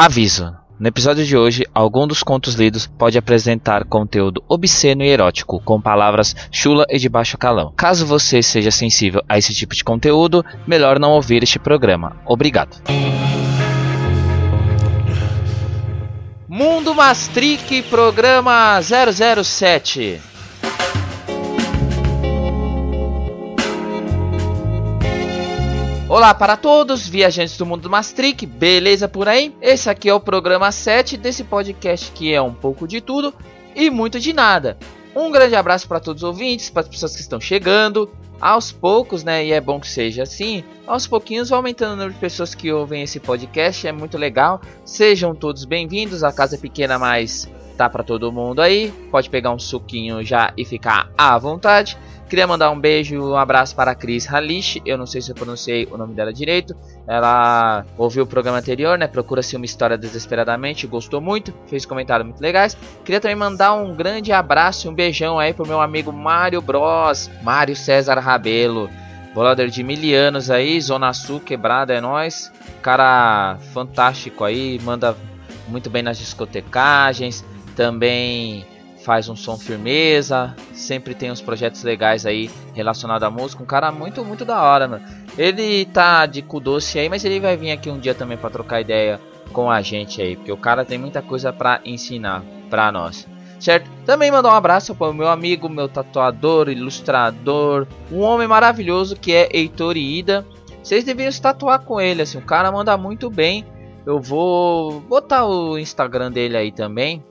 Aviso. No episódio de hoje, algum dos contos lidos pode apresentar conteúdo obsceno e erótico, com palavras chula e de baixo calão. Caso você seja sensível a esse tipo de conteúdo, melhor não ouvir este programa. Obrigado. Mundo Mastric, programa 007. Olá para todos, viajantes do mundo do Mastric, beleza por aí? Esse aqui é o programa 7 desse podcast que é um pouco de tudo e muito de nada. Um grande abraço para todos os ouvintes, para as pessoas que estão chegando. Aos poucos, né, e é bom que seja assim, aos pouquinhos aumentando o número de pessoas que ouvem esse podcast, é muito legal. Sejam todos bem-vindos, a casa é pequena, mas tá para todo mundo aí. Pode pegar um suquinho já e ficar à vontade. Queria mandar um beijo e um abraço para a Cris Halish. Eu não sei se eu pronunciei o nome dela direito. Ela ouviu o programa anterior, né? Procura-se uma história desesperadamente. Gostou muito, fez comentários muito legais. Queria também mandar um grande abraço e um beijão aí pro meu amigo Mário Bros. Mário César Rabelo. Brother de mil anos aí, Zona Sul quebrada, é nós. Cara fantástico aí, manda muito bem nas discotecagens. Também faz um som firmeza, sempre tem uns projetos legais aí relacionados à música. Um cara muito, muito da hora, mano. Ele tá de cu doce aí, mas ele vai vir aqui um dia também para trocar ideia com a gente aí, porque o cara tem muita coisa para ensinar para nós. Certo? Também mandar um abraço para o meu amigo, meu tatuador, ilustrador, um homem maravilhoso que é Heitor Ida. Vocês deveriam se tatuar com ele, assim, o cara manda muito bem. Eu vou botar o Instagram dele aí também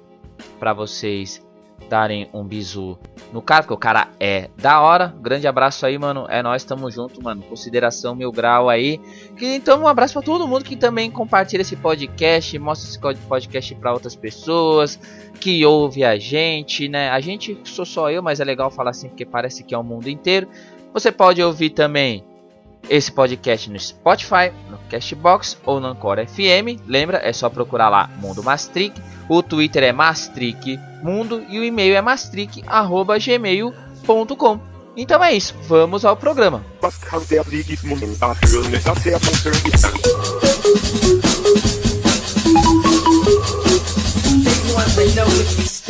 para vocês darem um bisu no cara, porque o cara é da hora. Grande abraço aí, mano. É nós, tamo junto, mano. Consideração mil grau aí. Então, um abraço para todo mundo que também compartilha esse podcast, mostra esse podcast para outras pessoas, que ouve a gente, né? A gente sou só eu, mas é legal falar assim porque parece que é o mundo inteiro. Você pode ouvir também esse podcast no Spotify, no Castbox ou no Anchor FM. Lembra, é só procurar lá Mundo Mastric. O Twitter é Mastric Mundo e o e-mail é mastric@gmail.com. Então é isso, vamos ao programa.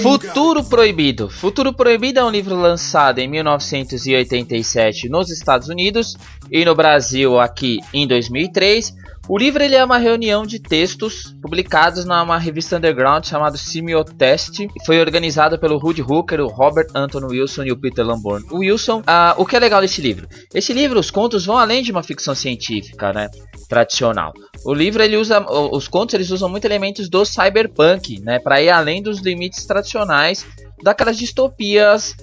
Futuro Proibido. Futuro Proibido é um livro lançado em 1987 nos Estados Unidos e no Brasil aqui em 2003 o livro ele é uma reunião de textos publicados numa revista underground chamada Simiotest. Foi organizado pelo Rudy Hooker, o Robert Anton Wilson e o Peter Lamborn. O Wilson, ah, o que é legal desse livro? Esse livro, os contos vão além de uma ficção científica, né? Tradicional. O livro ele usa, os contos eles usam muito elementos do cyberpunk, né? Para ir além dos limites tradicionais daquelas distopias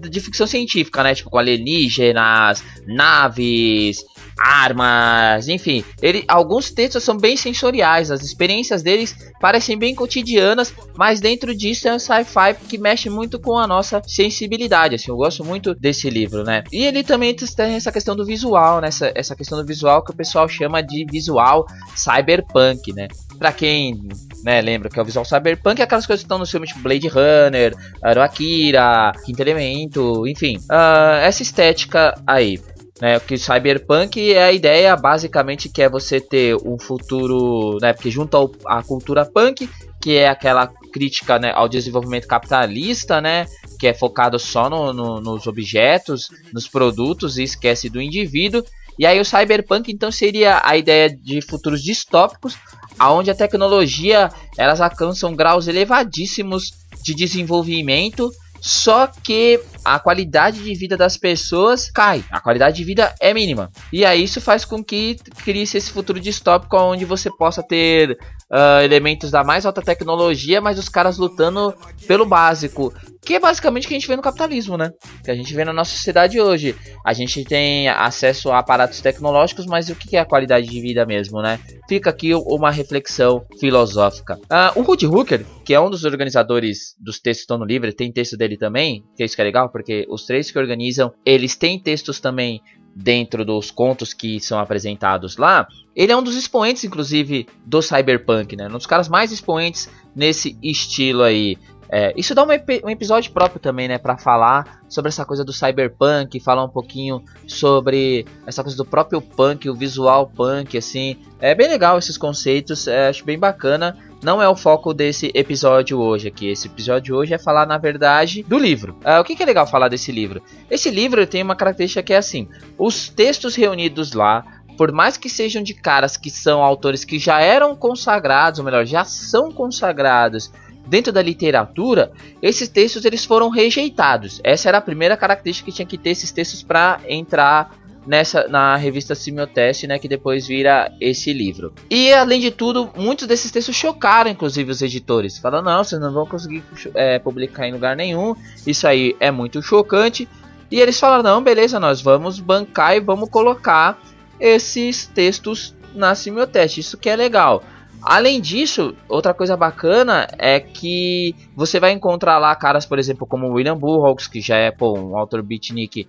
de ficção científica, né? Tipo com alienígenas, naves, armas, enfim. Ele, alguns textos são bem sensoriais, as experiências deles parecem bem cotidianas, mas dentro disso é um sci-fi que mexe muito com a nossa sensibilidade. Assim, eu gosto muito desse livro, né? E ele também tem essa questão do visual, né? Essa, essa questão do visual que o pessoal chama de visual cyberpunk, né? Pra quem né, lembra que é o visual cyberpunk é aquelas coisas que estão no filme tipo Blade Runner, Akira, Quinto Elemento, enfim, uh, essa estética aí. Né, que cyberpunk é a ideia basicamente que é você ter um futuro, né, porque junto à cultura punk, que é aquela crítica né, ao desenvolvimento capitalista, né, que é focado só no, no, nos objetos, nos produtos e esquece do indivíduo. E aí o cyberpunk então seria a ideia de futuros distópicos, aonde a tecnologia elas alcançam graus elevadíssimos de desenvolvimento só que a qualidade de vida das pessoas cai. A qualidade de vida é mínima. E aí isso faz com que crie-se esse futuro distópico onde você possa ter uh, elementos da mais alta tecnologia, mas os caras lutando pelo básico. Que é basicamente o que a gente vê no capitalismo, né? Que a gente vê na nossa sociedade hoje. A gente tem acesso a aparatos tecnológicos, mas o que é a qualidade de vida mesmo, né? Fica aqui uma reflexão filosófica. Uh, o Rudy Hooker, que é um dos organizadores dos textos que estão no livro, tem texto dele também, que é isso que é legal, porque os três que organizam, eles têm textos também dentro dos contos que são apresentados lá. Ele é um dos expoentes, inclusive, do cyberpunk, né? Um dos caras mais expoentes nesse estilo aí. É, isso dá um, um, episódio próprio também, né, para falar sobre essa coisa do cyberpunk, falar um pouquinho sobre essa coisa do próprio punk, o visual punk, assim. É bem legal esses conceitos, é, acho bem bacana. Não é o foco desse episódio hoje aqui. Esse episódio hoje é falar, na verdade, do livro. Uh, o que, que é legal falar desse livro? Esse livro tem uma característica que é assim: os textos reunidos lá, por mais que sejam de caras que são autores que já eram consagrados, ou melhor, já são consagrados dentro da literatura, esses textos eles foram rejeitados. Essa era a primeira característica que tinha que ter esses textos para entrar nessa na revista Simioteste, né, que depois vira esse livro. E além de tudo, muitos desses textos chocaram inclusive os editores. Falaram: "Não, vocês não vão conseguir é, publicar em lugar nenhum. Isso aí é muito chocante". E eles falaram: "Não, beleza, nós vamos bancar e vamos colocar esses textos na Simioteste. Isso que é legal". Além disso, outra coisa bacana é que você vai encontrar lá caras, por exemplo, como William Burroughs, que já é pô, um autor beatnik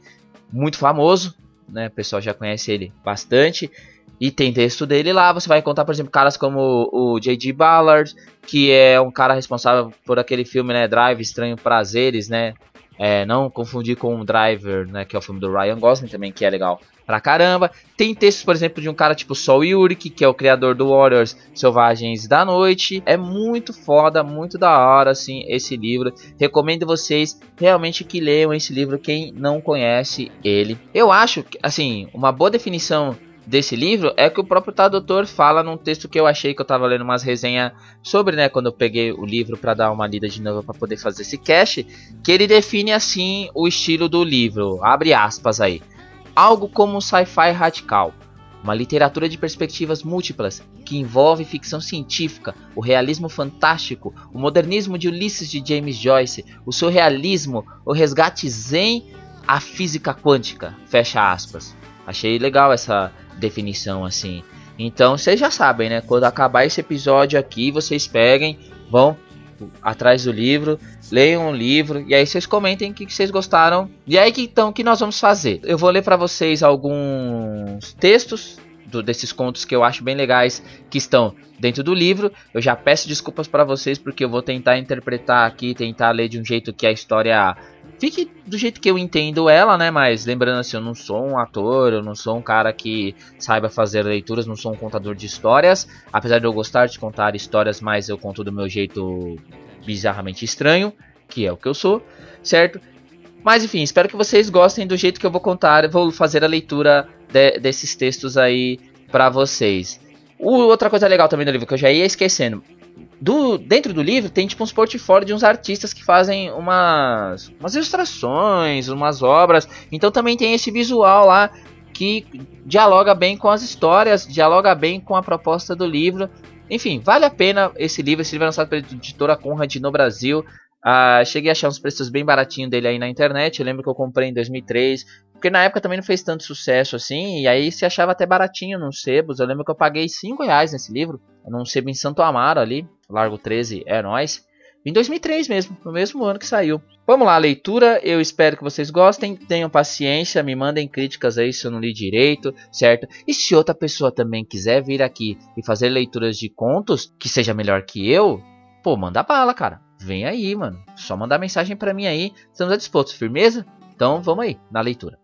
muito famoso, né? O pessoal já conhece ele bastante. E tem texto dele lá. Você vai encontrar, por exemplo, caras como o J.D. Ballard, que é um cara responsável por aquele filme, né? Drive, Estranho Prazeres, né? É, não confundir com o Driver, né? Que é o filme do Ryan Gosling também, que é legal pra caramba. Tem textos, por exemplo, de um cara tipo Sol Yurik, que é o criador do Warriors Selvagens da Noite. É muito foda, muito da hora, assim, esse livro. Recomendo vocês realmente que leiam esse livro, quem não conhece ele. Eu acho, assim, uma boa definição desse livro é que o próprio tradutor fala num texto que eu achei que eu tava lendo umas resenhas sobre, né, quando eu peguei o livro para dar uma lida de novo para poder fazer esse cast, que ele define assim o estilo do livro, abre aspas aí algo como um sci-fi radical, uma literatura de perspectivas múltiplas que envolve ficção científica, o realismo fantástico, o modernismo de Ulisses de James Joyce, o surrealismo, o resgate zen, a física quântica. Fecha aspas. Achei legal essa definição assim. Então vocês já sabem, né? Quando acabar esse episódio aqui, vocês peguem, vão atrás do livro, leiam o livro e aí vocês comentem o que, vocês gostaram. E aí então que nós vamos fazer? Eu vou ler para vocês alguns textos do, desses contos que eu acho bem legais que estão dentro do livro. Eu já peço desculpas para vocês porque eu vou tentar interpretar aqui, tentar ler de um jeito que a história fique do jeito que eu entendo ela, né? Mas lembrando assim, eu não sou um ator, eu não sou um cara que saiba fazer leituras, não sou um contador de histórias. Apesar de eu gostar de contar histórias, mas eu conto do meu jeito bizarramente estranho, que é o que eu sou, certo? Mas enfim, espero que vocês gostem do jeito que eu vou contar, vou fazer a leitura de, desses textos aí para vocês. Outra coisa legal também do livro que eu já ia esquecendo, do, dentro do livro tem tipo uns portfólios de uns artistas que fazem umas, umas ilustrações, umas obras. Então também tem esse visual lá que dialoga bem com as histórias, dialoga bem com a proposta do livro. Enfim, vale a pena esse livro. Esse livro é lançado pela editora Conrad no Brasil. Ah, cheguei a achar uns preços bem baratinhos dele aí na internet. Eu lembro que eu comprei em 2003. Porque na época também não fez tanto sucesso assim. E aí se achava até baratinho nos sebos. Eu lembro que eu paguei 5 reais nesse livro. Num sebo em Santo Amaro ali. Largo 13, é nóis. Em 2003 mesmo, no mesmo ano que saiu. Vamos lá, leitura. Eu espero que vocês gostem. Tenham paciência, me mandem críticas aí se eu não li direito, certo? E se outra pessoa também quiser vir aqui e fazer leituras de contos que seja melhor que eu, pô, manda bala, cara. Vem aí, mano. Só mandar mensagem para mim aí. Estamos a disposto, firmeza? Então vamos aí, na leitura.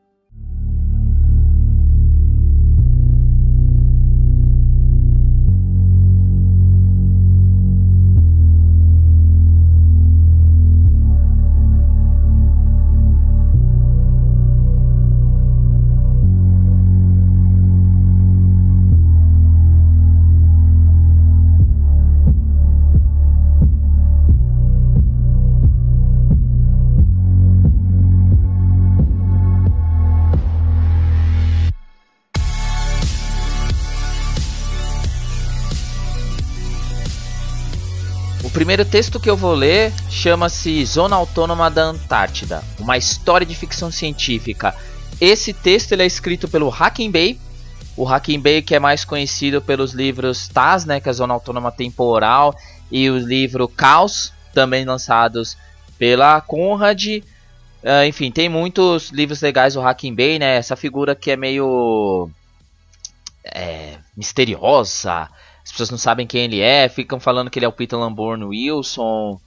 Primeiro texto que eu vou ler chama-se Zona Autônoma da Antártida, uma história de ficção científica. Esse texto ele é escrito pelo Hacking Bay, o Hacking Bay que é mais conhecido pelos livros TAS, né, que é a Zona Autônoma Temporal, e o livro Caos, também lançados pela Conrad. Uh, enfim, tem muitos livros legais do Hacking Bay, né? Essa figura que é meio é, misteriosa, as pessoas não sabem quem ele é, ficam falando que ele é o Peter Lamborn Wilson.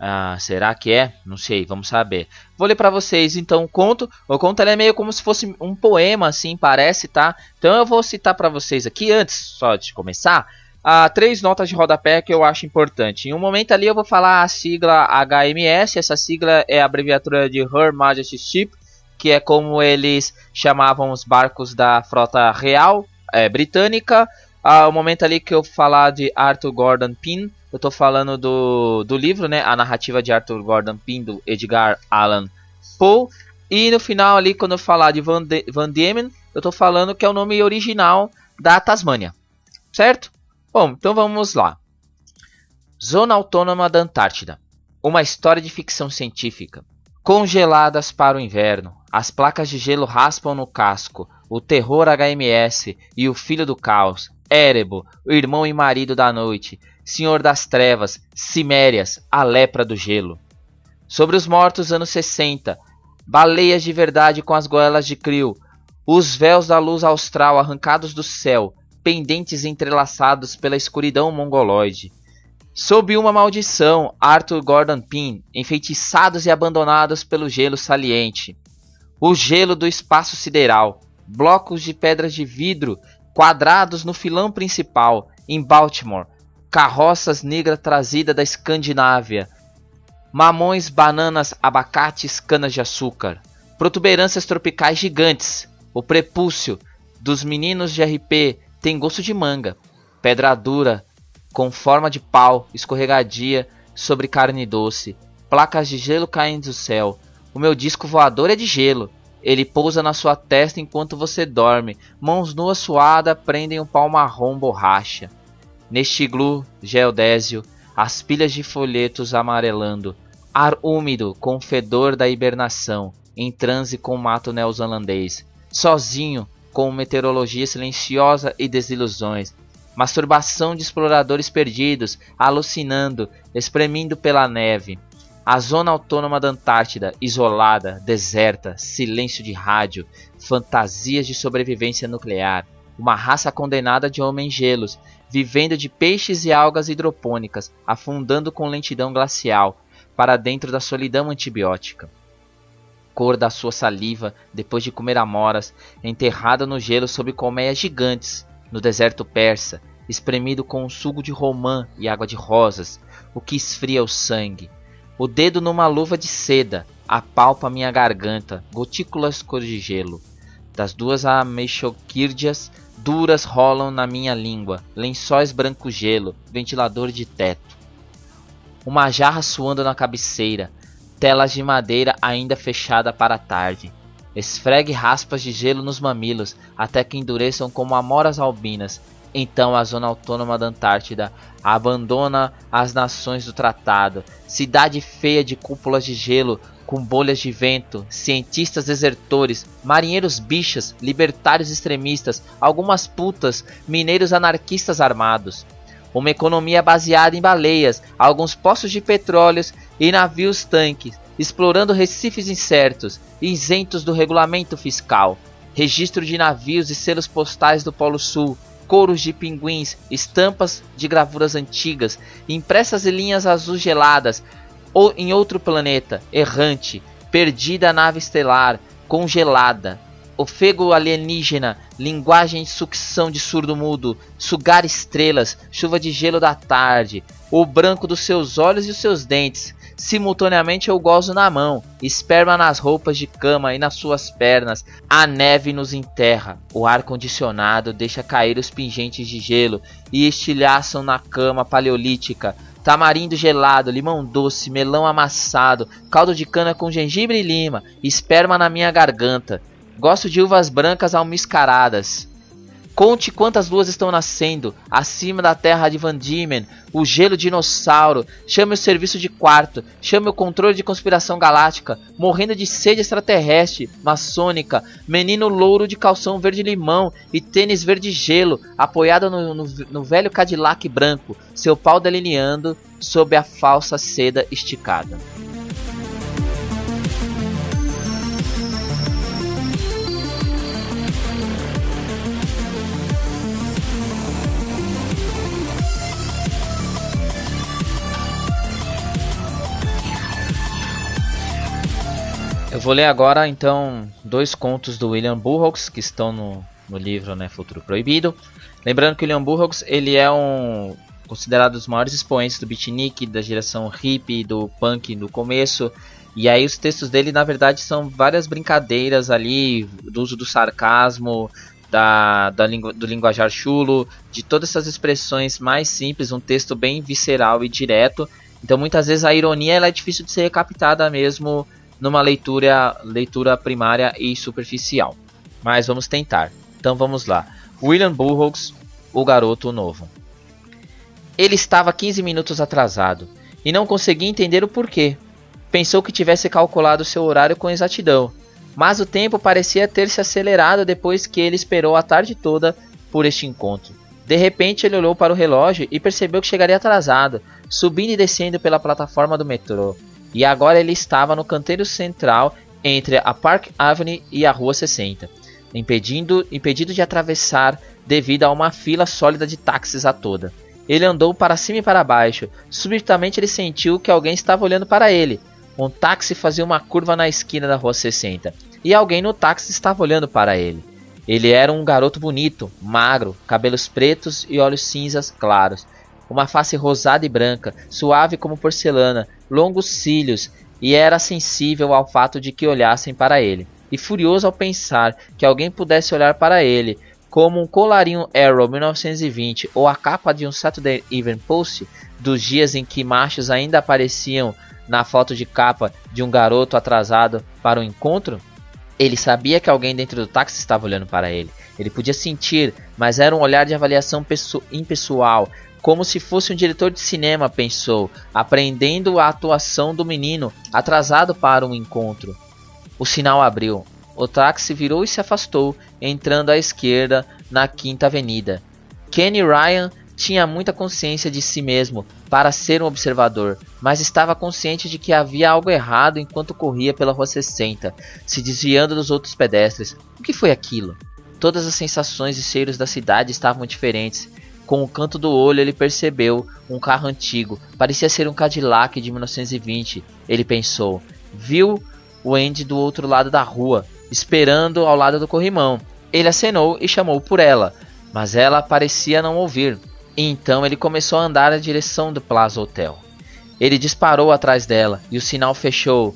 Ah, será que é? Não sei, vamos saber. Vou ler para vocês então o conto. O conto é meio como se fosse um poema, assim, parece, tá? Então eu vou citar para vocês aqui, antes só de começar, ah, três notas de rodapé que eu acho importante. Em um momento ali eu vou falar a sigla HMS, essa sigla é a abreviatura de Her Majesty's Ship, que é como eles chamavam os barcos da frota real é, britânica. Ah, o momento ali que eu falar de Arthur Gordon Pym, eu estou falando do, do livro, né? A narrativa de Arthur Gordon Pym, do Edgar Allan Poe. E no final ali, quando eu falar de Van, de Van Diemen, eu estou falando que é o nome original da Tasmânia. Certo? Bom, então vamos lá. Zona Autônoma da Antártida. Uma história de ficção científica. Congeladas para o inverno, as placas de gelo raspam no casco, o terror HMS e o filho do caos, Erebo, o irmão e marido da noite, Senhor das Trevas, Cimérias, a lepra do gelo. Sobre os mortos anos 60, baleias de verdade com as goelas de crio, os véus da luz austral arrancados do céu, pendentes entrelaçados pela escuridão mongoloide. Sob uma maldição, Arthur Gordon Pym, enfeitiçados e abandonados pelo gelo saliente. O gelo do espaço sideral, blocos de pedras de vidro quadrados no filão principal, em Baltimore, carroças negras trazidas da Escandinávia, mamões, bananas, abacates, canas de açúcar, protuberâncias tropicais gigantes, o prepúcio dos meninos de RP tem gosto de manga, pedra dura, com forma de pau, escorregadia sobre carne doce, placas de gelo caindo do céu. O meu disco voador é de gelo. Ele pousa na sua testa enquanto você dorme. Mãos nuas suadas prendem um pau marrom borracha. Neste iglu geodésio, as pilhas de folhetos amarelando, ar úmido com fedor da hibernação, em transe com o mato neozelandês, sozinho com meteorologia silenciosa e desilusões, masturbação de exploradores perdidos, alucinando, espremindo pela neve. A zona autônoma da Antártida, isolada, deserta, silêncio de rádio, fantasias de sobrevivência nuclear, uma raça condenada de homens gelos, vivendo de peixes e algas hidropônicas, afundando com lentidão glacial, para dentro da solidão antibiótica. Cor da sua saliva, depois de comer amoras, enterrada no gelo sob colmeias gigantes, no deserto persa, espremido com um suco de romã e água de rosas, o que esfria o sangue. O dedo numa luva de seda, apalpa minha garganta, gotículas cor de gelo. Das duas ameixoquírdias duras rolam na minha língua, lençóis branco gelo, ventilador de teto. Uma jarra suando na cabeceira, telas de madeira ainda fechada para a tarde. Esfregue raspas de gelo nos mamilos até que endureçam como amoras albinas. Então a zona autônoma da Antártida abandona as nações do tratado. Cidade feia de cúpulas de gelo com bolhas de vento, cientistas desertores, marinheiros bichas, libertários extremistas, algumas putas, mineiros anarquistas armados. Uma economia baseada em baleias, alguns poços de petróleos e navios tanques, explorando recifes incertos, isentos do regulamento fiscal. Registro de navios e selos postais do Polo Sul, couros de pinguins, estampas de gravuras antigas, impressas em linhas azuis geladas, ou em outro planeta, errante, perdida nave estelar, congelada. Ofego alienígena, linguagem de sucção de surdo-mudo, sugar estrelas, chuva de gelo da tarde, o branco dos seus olhos e os seus dentes. Simultaneamente eu gozo na mão, esperma nas roupas de cama e nas suas pernas. A neve nos enterra, o ar condicionado deixa cair os pingentes de gelo e estilhaçam na cama paleolítica tamarindo gelado, limão doce, melão amassado, caldo de cana com gengibre e lima, esperma na minha garganta. Gosto de uvas brancas almiscaradas. Conte quantas luas estão nascendo, acima da terra de Van Diemen, o gelo dinossauro. Chame o serviço de quarto, chame o controle de conspiração galáctica, morrendo de sede extraterrestre, maçônica, menino louro de calção verde-limão e tênis verde-gelo, apoiado no, no, no velho Cadillac branco, seu pau delineando sob a falsa seda esticada. Eu vou ler agora então dois contos do William Burroughs que estão no, no livro né, Futuro Proibido. Lembrando que o William Burroughs ele é um considerado os maiores expoentes do beatnik, da geração hippie, do punk no começo. E aí os textos dele na verdade são várias brincadeiras ali do uso do sarcasmo, da, da lingu, do linguajar chulo, de todas essas expressões mais simples, um texto bem visceral e direto. Então muitas vezes a ironia ela é difícil de ser captada mesmo numa leitura, leitura primária e superficial. Mas vamos tentar. Então vamos lá. William Burroughs, o garoto novo. Ele estava 15 minutos atrasado e não conseguia entender o porquê. Pensou que tivesse calculado seu horário com exatidão, mas o tempo parecia ter se acelerado depois que ele esperou a tarde toda por este encontro. De repente ele olhou para o relógio e percebeu que chegaria atrasado, subindo e descendo pela plataforma do metrô e agora ele estava no canteiro central entre a Park Avenue e a Rua 60, impedindo, impedido de atravessar devido a uma fila sólida de táxis a toda. Ele andou para cima e para baixo. Subitamente ele sentiu que alguém estava olhando para ele. Um táxi fazia uma curva na esquina da Rua 60 e alguém no táxi estava olhando para ele. Ele era um garoto bonito, magro, cabelos pretos e olhos cinzas claros uma face rosada e branca, suave como porcelana, longos cílios, e era sensível ao fato de que olhassem para ele. E furioso ao pensar que alguém pudesse olhar para ele, como um colarinho Arrow 1920 ou a capa de um Saturday Evening Post dos dias em que machos ainda apareciam na foto de capa de um garoto atrasado para o encontro, ele sabia que alguém dentro do táxi estava olhando para ele. Ele podia sentir, mas era um olhar de avaliação impessoal, como se fosse um diretor de cinema, pensou, aprendendo a atuação do menino, atrasado para um encontro. O sinal abriu. O táxi virou e se afastou, entrando à esquerda na Quinta Avenida. Kenny Ryan tinha muita consciência de si mesmo para ser um observador, mas estava consciente de que havia algo errado enquanto corria pela Rua 60, se desviando dos outros pedestres. O que foi aquilo? Todas as sensações e cheiros da cidade estavam diferentes. Com o canto do olho, ele percebeu um carro antigo. Parecia ser um Cadillac de 1920. Ele pensou. Viu o Andy do outro lado da rua, esperando ao lado do corrimão. Ele acenou e chamou por ela, mas ela parecia não ouvir. então ele começou a andar na direção do Plaza Hotel. Ele disparou atrás dela e o sinal fechou.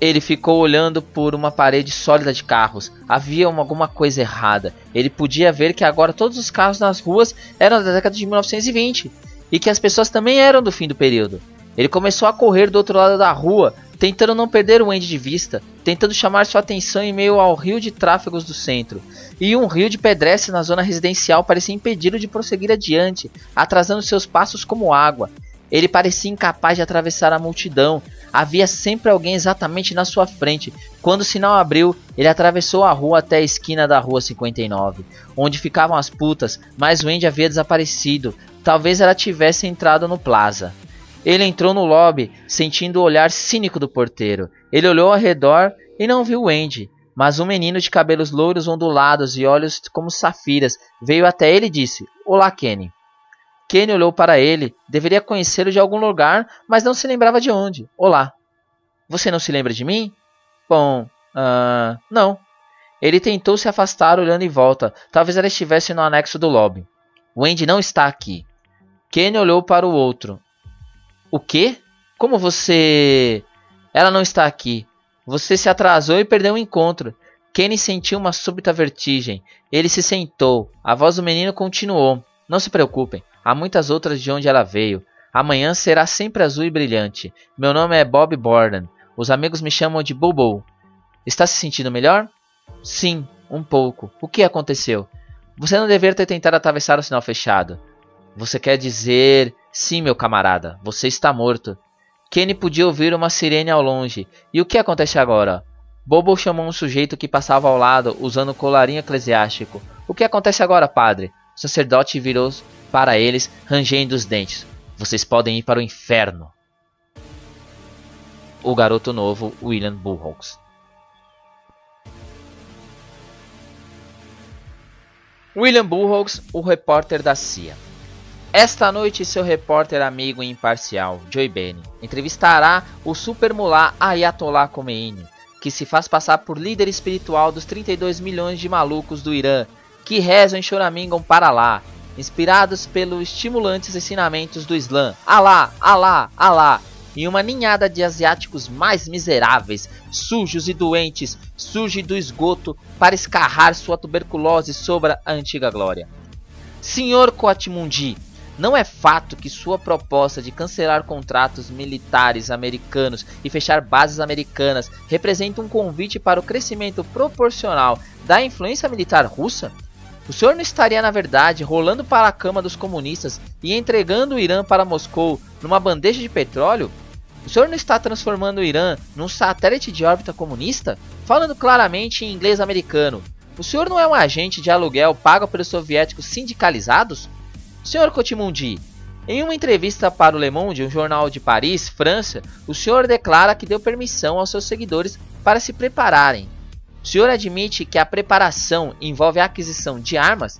Ele ficou olhando por uma parede sólida de carros. Havia uma, alguma coisa errada. Ele podia ver que agora todos os carros nas ruas eram da década de 1920 e que as pessoas também eram do fim do período. Ele começou a correr do outro lado da rua, tentando não perder o Andy de vista, tentando chamar sua atenção em meio ao rio de tráfegos do centro. E um rio de pedestres na zona residencial parecia impedi-lo de prosseguir adiante, atrasando seus passos como água. Ele parecia incapaz de atravessar a multidão. Havia sempre alguém exatamente na sua frente. Quando o sinal abriu, ele atravessou a rua até a esquina da rua 59, onde ficavam as putas, mas o Andy havia desaparecido. Talvez ela tivesse entrado no plaza. Ele entrou no lobby, sentindo o olhar cínico do porteiro. Ele olhou ao redor e não viu o Andy, mas um menino de cabelos louros ondulados e olhos como safiras veio até ele e disse: Olá, Kenny. Kenny olhou para ele. Deveria conhecê-lo de algum lugar, mas não se lembrava de onde. Olá. Você não se lembra de mim? Bom, uh, não. Ele tentou se afastar olhando em volta. Talvez ela estivesse no anexo do lobby. Wendy não está aqui. Kenny olhou para o outro. O quê? Como você. Ela não está aqui. Você se atrasou e perdeu o encontro. Kenny sentiu uma súbita vertigem. Ele se sentou. A voz do menino continuou. Não se preocupem. Há muitas outras de onde ela veio. Amanhã será sempre azul e brilhante. Meu nome é Bob Borden. Os amigos me chamam de Bobo. Está se sentindo melhor? Sim, um pouco. O que aconteceu? Você não deveria ter tentado atravessar o sinal fechado. Você quer dizer. Sim, meu camarada, você está morto. Kenny podia ouvir uma sirene ao longe. E o que acontece agora? Bobo chamou um sujeito que passava ao lado usando colarinho eclesiástico. O que acontece agora, padre? O sacerdote virou para eles, rangendo os dentes. Vocês podem ir para o inferno. O garoto novo, William Burroughs. William Burroughs, o repórter da CIA. Esta noite, seu repórter amigo e imparcial, Joey Benny, entrevistará o super mulá Ayatollah Khomeini, que se faz passar por líder espiritual dos 32 milhões de malucos do Irã, que rezam e choramingam para lá, inspirados pelos estimulantes ensinamentos do Islã. Alá, Alá, Alá, e uma ninhada de asiáticos mais miseráveis, sujos e doentes, surge do esgoto para escarrar sua tuberculose sobre a antiga glória. Senhor Coatimundi, não é fato que sua proposta de cancelar contratos militares americanos e fechar bases americanas representa um convite para o crescimento proporcional da influência militar russa? O senhor não estaria, na verdade, rolando para a cama dos comunistas e entregando o Irã para Moscou numa bandeja de petróleo? O senhor não está transformando o Irã num satélite de órbita comunista? Falando claramente em inglês americano, o senhor não é um agente de aluguel pago pelos soviéticos sindicalizados? Senhor Cotimundi, em uma entrevista para o Le Monde, um jornal de Paris, França, o senhor declara que deu permissão aos seus seguidores para se prepararem. O senhor admite que a preparação envolve a aquisição de armas?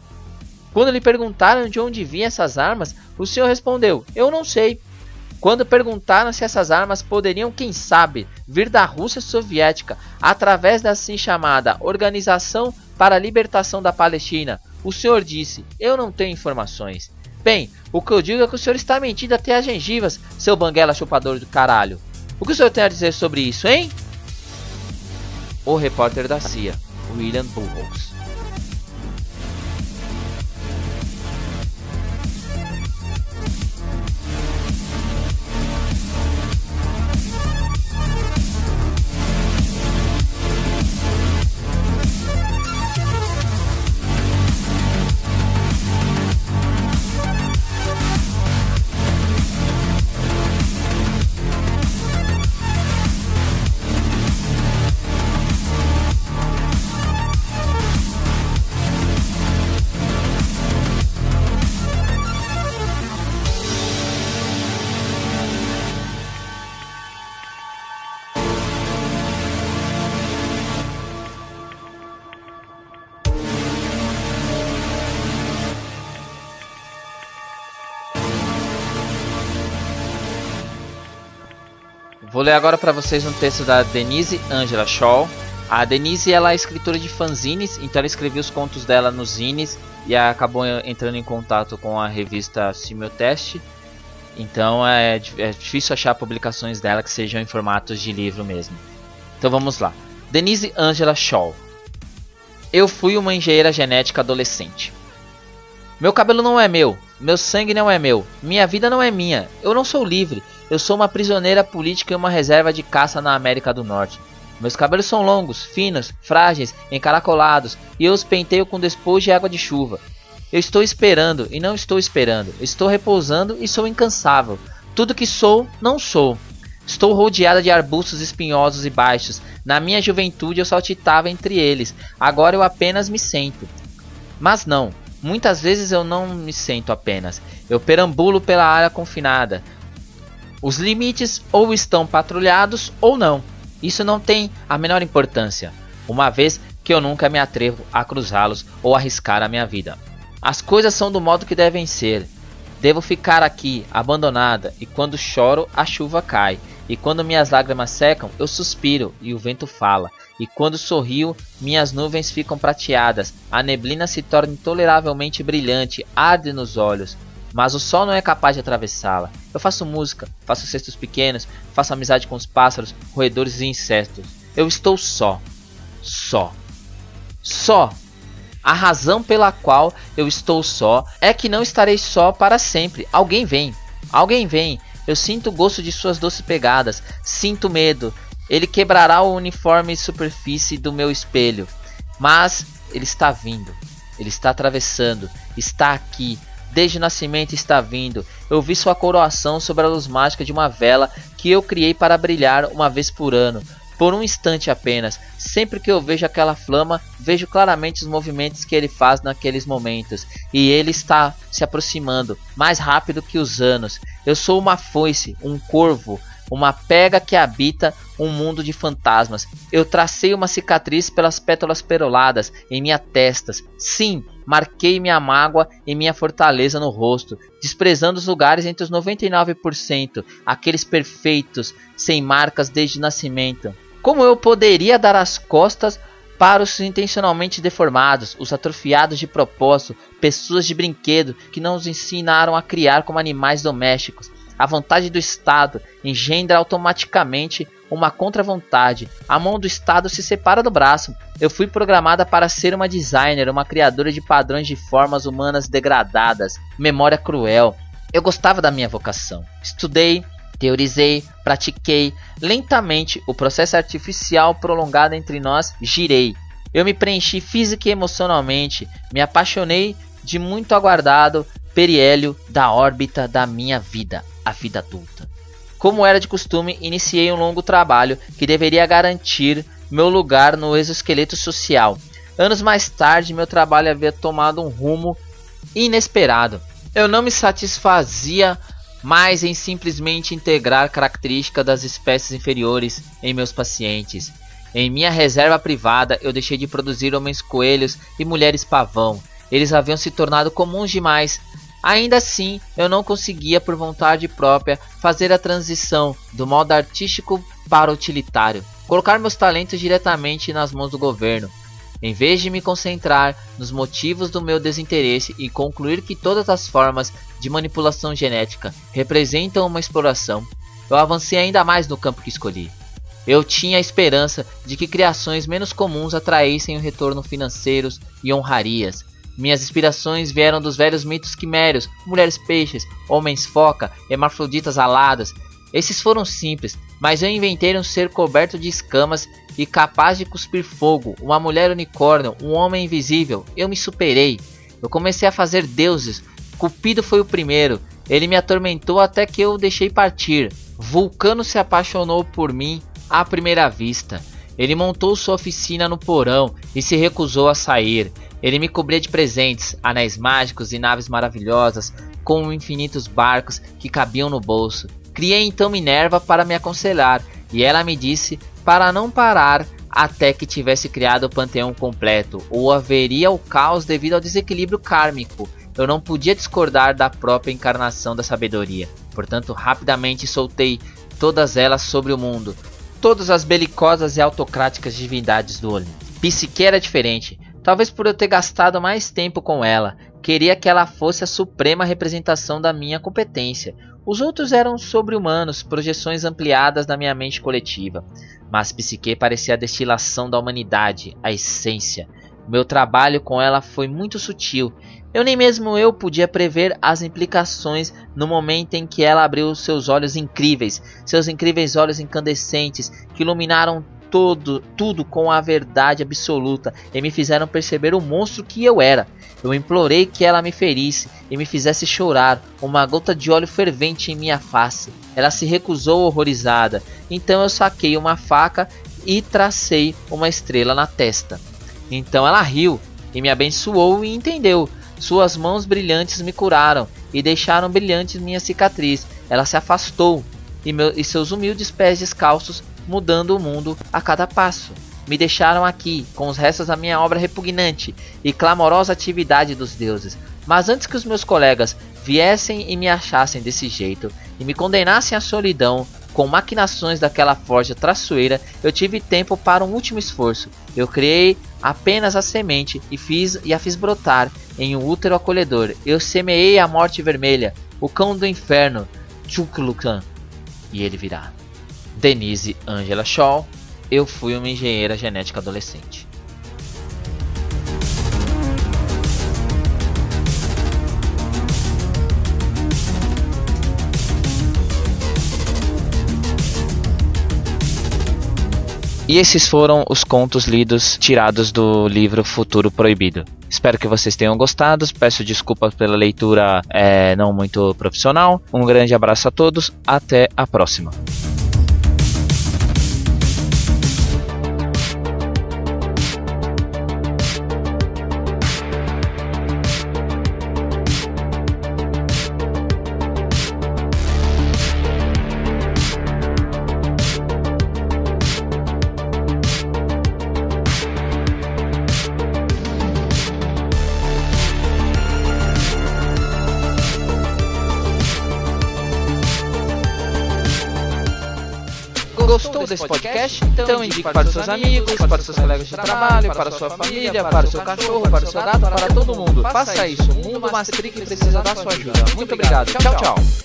Quando lhe perguntaram de onde vinham essas armas, o senhor respondeu: Eu não sei. Quando perguntaram se essas armas poderiam, quem sabe, vir da Rússia soviética através da assim chamada Organização para a Libertação da Palestina, o senhor disse: Eu não tenho informações. Bem, o que eu digo é que o senhor está mentindo até as gengivas, seu banguela chupador do caralho. O que o senhor tem a dizer sobre isso, hein? O repórter da CIA, William Burroughs. Ler agora para vocês um texto da Denise Angela Shaw. A Denise ela é escritora de fanzines, então ela escreveu os contos dela nos zines e acabou entrando em contato com a revista Simiotest. Então é, é difícil achar publicações dela que sejam em formatos de livro mesmo. Então vamos lá. Denise Angela Shaw. Eu fui uma engenheira genética adolescente. Meu cabelo não é meu, meu sangue não é meu, minha vida não é minha, eu não sou livre, eu sou uma prisioneira política em uma reserva de caça na América do Norte. Meus cabelos são longos, finos, frágeis, encaracolados, e eu os penteio com despojo e água de chuva. Eu estou esperando e não estou esperando, estou repousando e sou incansável. Tudo que sou, não sou. Estou rodeada de arbustos espinhosos e baixos. Na minha juventude eu saltitava entre eles, agora eu apenas me sento. Mas não, Muitas vezes eu não me sento apenas, eu perambulo pela área confinada. Os limites ou estão patrulhados ou não. Isso não tem a menor importância, uma vez que eu nunca me atrevo a cruzá-los ou arriscar a minha vida. As coisas são do modo que devem ser. Devo ficar aqui, abandonada, e quando choro, a chuva cai, e quando minhas lágrimas secam, eu suspiro e o vento fala. E quando sorrio, minhas nuvens ficam prateadas, a neblina se torna intoleravelmente brilhante, arde nos olhos. Mas o sol não é capaz de atravessá-la. Eu faço música, faço cestos pequenos, faço amizade com os pássaros, roedores e insetos. Eu estou só. Só. Só. A razão pela qual eu estou só é que não estarei só para sempre. Alguém vem. Alguém vem eu sinto o gosto de suas doces pegadas, sinto medo. Ele quebrará o uniforme superfície do meu espelho. Mas ele está vindo. Ele está atravessando. Está aqui. Desde o nascimento está vindo. Eu vi sua coroação sobre a luz mágica de uma vela que eu criei para brilhar uma vez por ano por um instante apenas. Sempre que eu vejo aquela flama, vejo claramente os movimentos que ele faz naqueles momentos, e ele está se aproximando mais rápido que os anos. Eu sou uma foice, um corvo, uma pega que habita um mundo de fantasmas. Eu tracei uma cicatriz pelas pétalas peroladas em minha testa. Sim, marquei minha mágoa e minha fortaleza no rosto, desprezando os lugares entre os 99%, aqueles perfeitos, sem marcas desde o nascimento. Como eu poderia dar as costas para os intencionalmente deformados, os atrofiados de propósito, pessoas de brinquedo que não os ensinaram a criar como animais domésticos. A vontade do Estado engendra automaticamente uma contra-vontade. A mão do Estado se separa do braço. Eu fui programada para ser uma designer, uma criadora de padrões de formas humanas degradadas. Memória cruel. Eu gostava da minha vocação. Estudei, teorizei, pratiquei. Lentamente, o processo artificial prolongado entre nós girei. Eu me preenchi física e emocionalmente. Me apaixonei de muito aguardado periélio da órbita da minha vida, a vida adulta. Como era de costume, iniciei um longo trabalho que deveria garantir meu lugar no exoesqueleto social. Anos mais tarde, meu trabalho havia tomado um rumo inesperado. Eu não me satisfazia mais em simplesmente integrar características das espécies inferiores em meus pacientes. Em minha reserva privada, eu deixei de produzir homens coelhos e mulheres pavão. Eles haviam se tornado comuns demais. Ainda assim, eu não conseguia, por vontade própria, fazer a transição do modo artístico para utilitário, colocar meus talentos diretamente nas mãos do governo. Em vez de me concentrar nos motivos do meu desinteresse e concluir que todas as formas de manipulação genética representam uma exploração, eu avancei ainda mais no campo que escolhi. Eu tinha a esperança de que criações menos comuns atraíssem o retorno financeiros e honrarias. Minhas inspirações vieram dos velhos mitos quimérios, mulheres peixes, homens foca, hermafroditas aladas. Esses foram simples, mas eu inventei um ser coberto de escamas e capaz de cuspir fogo, uma mulher unicórnio, um homem invisível. Eu me superei. Eu comecei a fazer deuses. Cupido foi o primeiro. Ele me atormentou até que eu o deixei partir. Vulcano se apaixonou por mim à primeira vista. Ele montou sua oficina no porão e se recusou a sair. Ele me cobria de presentes, anéis mágicos e naves maravilhosas, com infinitos barcos que cabiam no bolso. Criei então Minerva para me aconselhar, e ela me disse para não parar até que tivesse criado o panteão completo, ou haveria o caos devido ao desequilíbrio kármico. Eu não podia discordar da própria encarnação da sabedoria, portanto, rapidamente soltei todas elas sobre o mundo, todas as belicosas e autocráticas divindades do Olimpo. Psique era diferente, talvez por eu ter gastado mais tempo com ela. Queria que ela fosse a suprema representação da minha competência, os outros eram sobre-humanos, projeções ampliadas da minha mente coletiva. Mas Psique parecia a destilação da humanidade, a essência. Meu trabalho com ela foi muito sutil. Eu nem mesmo eu podia prever as implicações no momento em que ela abriu seus olhos incríveis, seus incríveis olhos incandescentes que iluminaram todo, tudo com a verdade absoluta e me fizeram perceber o monstro que eu era. Eu implorei que ela me ferisse e me fizesse chorar, uma gota de óleo fervente em minha face. Ela se recusou horrorizada, então eu saquei uma faca e tracei uma estrela na testa. Então ela riu e me abençoou e entendeu. Suas mãos brilhantes me curaram e deixaram brilhantes minha cicatriz. Ela se afastou e, meu, e seus humildes pés descalços mudando o mundo a cada passo. Me deixaram aqui, com os restos da minha obra repugnante e clamorosa atividade dos deuses. Mas antes que os meus colegas viessem e me achassem desse jeito e me condenassem à solidão com maquinações daquela forja traçoeira, eu tive tempo para um último esforço. Eu criei apenas a semente e fiz e a fiz brotar em um útero acolhedor. Eu semeei a morte vermelha, o cão do inferno, Chuklukan, e ele virá. Denise Angela Shaw, eu fui uma engenheira genética adolescente. E esses foram os contos lidos tirados do livro Futuro Proibido. Espero que vocês tenham gostado. Peço desculpas pela leitura é, não muito profissional. Um grande abraço a todos. Até a próxima. Podcast? Então indique para os seus amigos, para os seus colegas de trabalho, para a sua família, para o seu cachorro, para o seu gato, para todo mundo. Faça isso. O mundo Mastric precisa da sua ajuda. Muito obrigado. Tchau, tchau.